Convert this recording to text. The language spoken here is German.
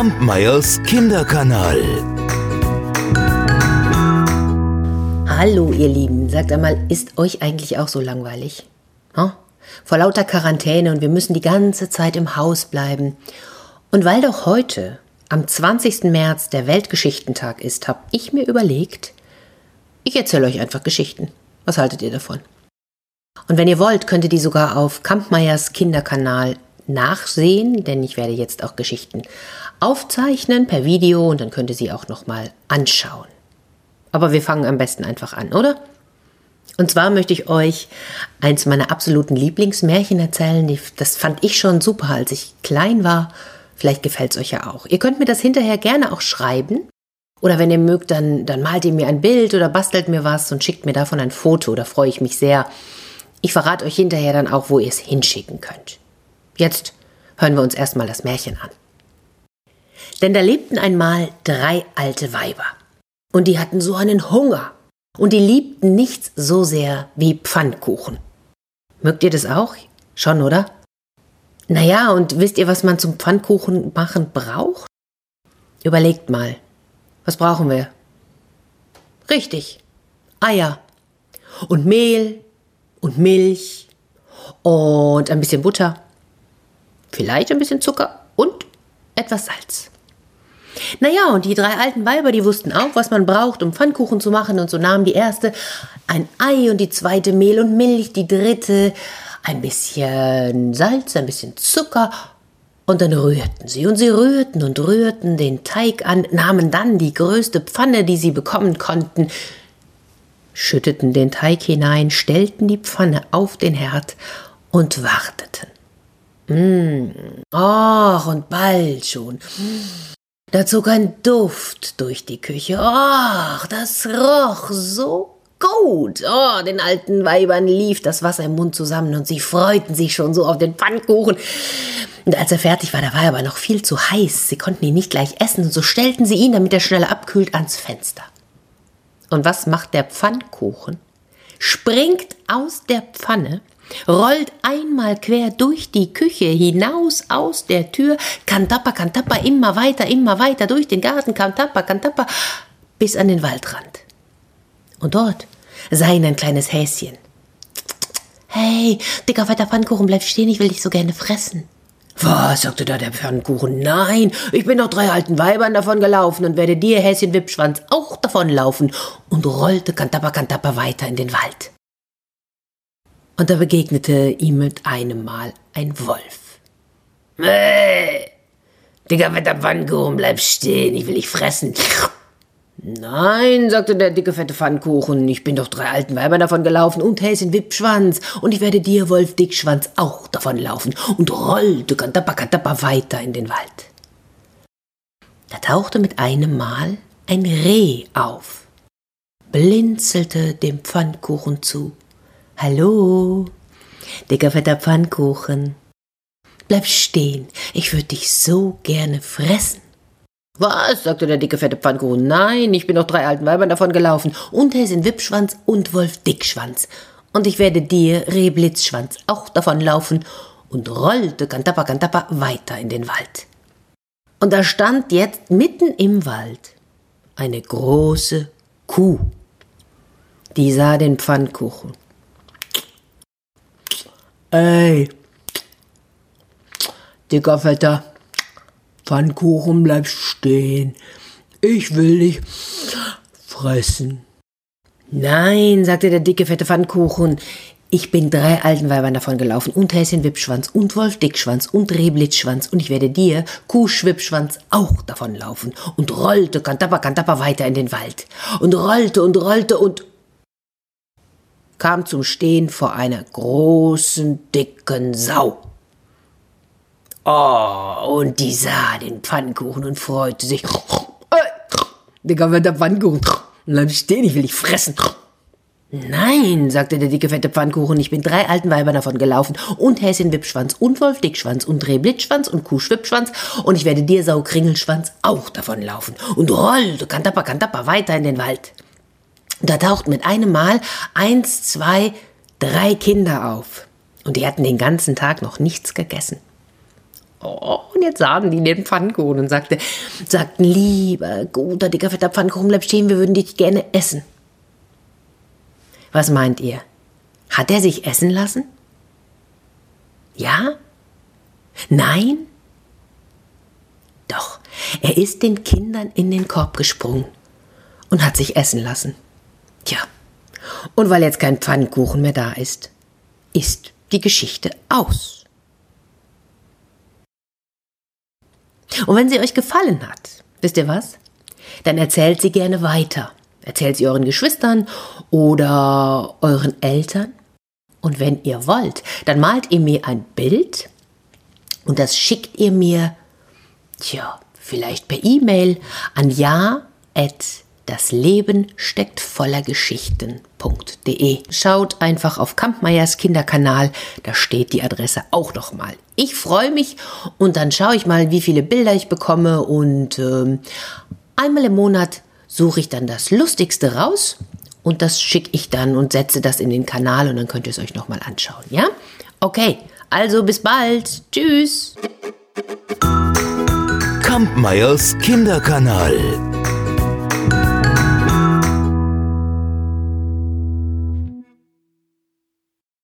Kampmeyers Kinderkanal. Hallo ihr Lieben, sagt einmal, ist euch eigentlich auch so langweilig? Hm? Vor lauter Quarantäne und wir müssen die ganze Zeit im Haus bleiben. Und weil doch heute, am 20. März, der Weltgeschichtentag ist, habe ich mir überlegt, ich erzähle euch einfach Geschichten. Was haltet ihr davon? Und wenn ihr wollt, könnt ihr die sogar auf Kampmeyers Kinderkanal nachsehen, denn ich werde jetzt auch Geschichten aufzeichnen per Video und dann könnt ihr sie auch nochmal anschauen. Aber wir fangen am besten einfach an, oder? Und zwar möchte ich euch eins meiner absoluten Lieblingsmärchen erzählen. Das fand ich schon super, als ich klein war. Vielleicht gefällt es euch ja auch. Ihr könnt mir das hinterher gerne auch schreiben. Oder wenn ihr mögt, dann, dann malt ihr mir ein Bild oder bastelt mir was und schickt mir davon ein Foto. Da freue ich mich sehr. Ich verrate euch hinterher dann auch, wo ihr es hinschicken könnt. Jetzt hören wir uns erstmal das Märchen an. Denn da lebten einmal drei alte Weiber. Und die hatten so einen Hunger. Und die liebten nichts so sehr wie Pfannkuchen. Mögt ihr das auch? Schon, oder? Naja, und wisst ihr, was man zum Pfannkuchen machen braucht? Überlegt mal. Was brauchen wir? Richtig. Eier. Und Mehl. Und Milch. Und ein bisschen Butter vielleicht ein bisschen Zucker und etwas Salz. Naja, und die drei alten Weiber, die wussten auch, was man braucht, um Pfannkuchen zu machen, und so nahmen die erste ein Ei und die zweite Mehl und Milch, die dritte ein bisschen Salz, ein bisschen Zucker, und dann rührten sie und sie rührten und rührten den Teig an, nahmen dann die größte Pfanne, die sie bekommen konnten, schütteten den Teig hinein, stellten die Pfanne auf den Herd und warteten. Mmh. Ach, und bald schon. Da zog ein Duft durch die Küche. Ach, das roch so gut. Oh, den alten Weibern lief das Wasser im Mund zusammen und sie freuten sich schon so auf den Pfannkuchen. Und als er fertig war, da war er aber noch viel zu heiß. Sie konnten ihn nicht gleich essen und so stellten sie ihn, damit er schneller abkühlt, ans Fenster. Und was macht der Pfannkuchen? Springt aus der Pfanne rollt einmal quer durch die Küche hinaus aus der Tür, kantappa, kantappa, immer weiter, immer weiter durch den Garten, kantappa, kantappa, bis an den Waldrand. Und dort sah ihn ein kleines Häschen. Hey, dicker fetter Pfannkuchen, bleib stehen, ich will dich so gerne fressen. Was, sagte da der Pfannkuchen. Nein, ich bin noch drei alten Weibern davon gelaufen und werde dir, Häschen Wippschwanz, auch davonlaufen und rollte Kantappa Kantappa weiter in den Wald und da begegnete ihm mit einem Mal ein Wolf. Äh, Digga, fetter Pfannkuchen, bleib stehen, ich will dich fressen. Nein, sagte der dicke, fette Pfannkuchen, ich bin doch drei alten Weibern davon gelaufen und Häschen Wippschwanz und ich werde dir, Wolf Dickschwanz, auch davon laufen und rollte kantappa, kantappa weiter in den Wald. Da tauchte mit einem Mal ein Reh auf, blinzelte dem Pfannkuchen zu Hallo, dicker fetter Pfannkuchen. Bleib stehen, ich würde dich so gerne fressen. Was? sagte der dicke fette Pfannkuchen. Nein, ich bin doch drei alten Weibern davon gelaufen. Und Häsin Wippschwanz und Wolf Dickschwanz. Und ich werde dir, Reh Blitzschwanz, auch davon laufen und rollte Kantappa Kantappa weiter in den Wald. Und da stand jetzt mitten im Wald eine große Kuh. Die sah den Pfannkuchen Ey, dicker Vetter, Pfannkuchen, bleib stehen. Ich will dich fressen. Nein, sagte der dicke, fette Pfannkuchen. Ich bin drei alten Weibern davon gelaufen und Häschen Wippschwanz und Wolf Dickschwanz und Rehblitzschwanz und ich werde dir, Kuh Schwippschwanz, auch davonlaufen und rollte Kantapper, Kantapper weiter in den Wald und rollte und rollte und kam zum Stehen vor einer großen, dicken Sau. Oh, und die sah den Pfannkuchen und freute sich. Dicker, fetter Pfannkuchen. Bleib stehen, ich will dich fressen. Nein, sagte der dicke, fette Pfannkuchen, ich bin drei alten Weibern davon gelaufen und Häschen Wippschwanz und Wolf Dickschwanz und Reh Blitzschwanz und Kuh Schwippschwanz und ich werde dir, Sau Kringelschwanz, auch davon laufen und rollte Kantapper, Kantapper weiter in den Wald. Da tauchten mit einem Mal eins, zwei, drei Kinder auf. Und die hatten den ganzen Tag noch nichts gegessen. Oh, und jetzt sahen die den Pfannkuchen und sagte, sagten, lieber, guter, dicker, fetter Pfannkuchen, bleib stehen, wir würden dich gerne essen. Was meint ihr? Hat er sich essen lassen? Ja? Nein? Doch, er ist den Kindern in den Korb gesprungen und hat sich essen lassen. Tja, und weil jetzt kein Pfannkuchen mehr da ist, ist die Geschichte aus. Und wenn sie euch gefallen hat, wisst ihr was? Dann erzählt sie gerne weiter. Erzählt sie euren Geschwistern oder euren Eltern. Und wenn ihr wollt, dann malt ihr mir ein Bild und das schickt ihr mir, tja, vielleicht per E-Mail an ja@ das Leben steckt voller Geschichten.de. Schaut einfach auf Kampmeyers Kinderkanal, da steht die Adresse auch noch mal. Ich freue mich und dann schaue ich mal, wie viele Bilder ich bekomme und äh, einmal im Monat suche ich dann das Lustigste raus und das schicke ich dann und setze das in den Kanal und dann könnt ihr es euch noch mal anschauen, ja? Okay, also bis bald. Tschüss. Kampmeyers Kinderkanal.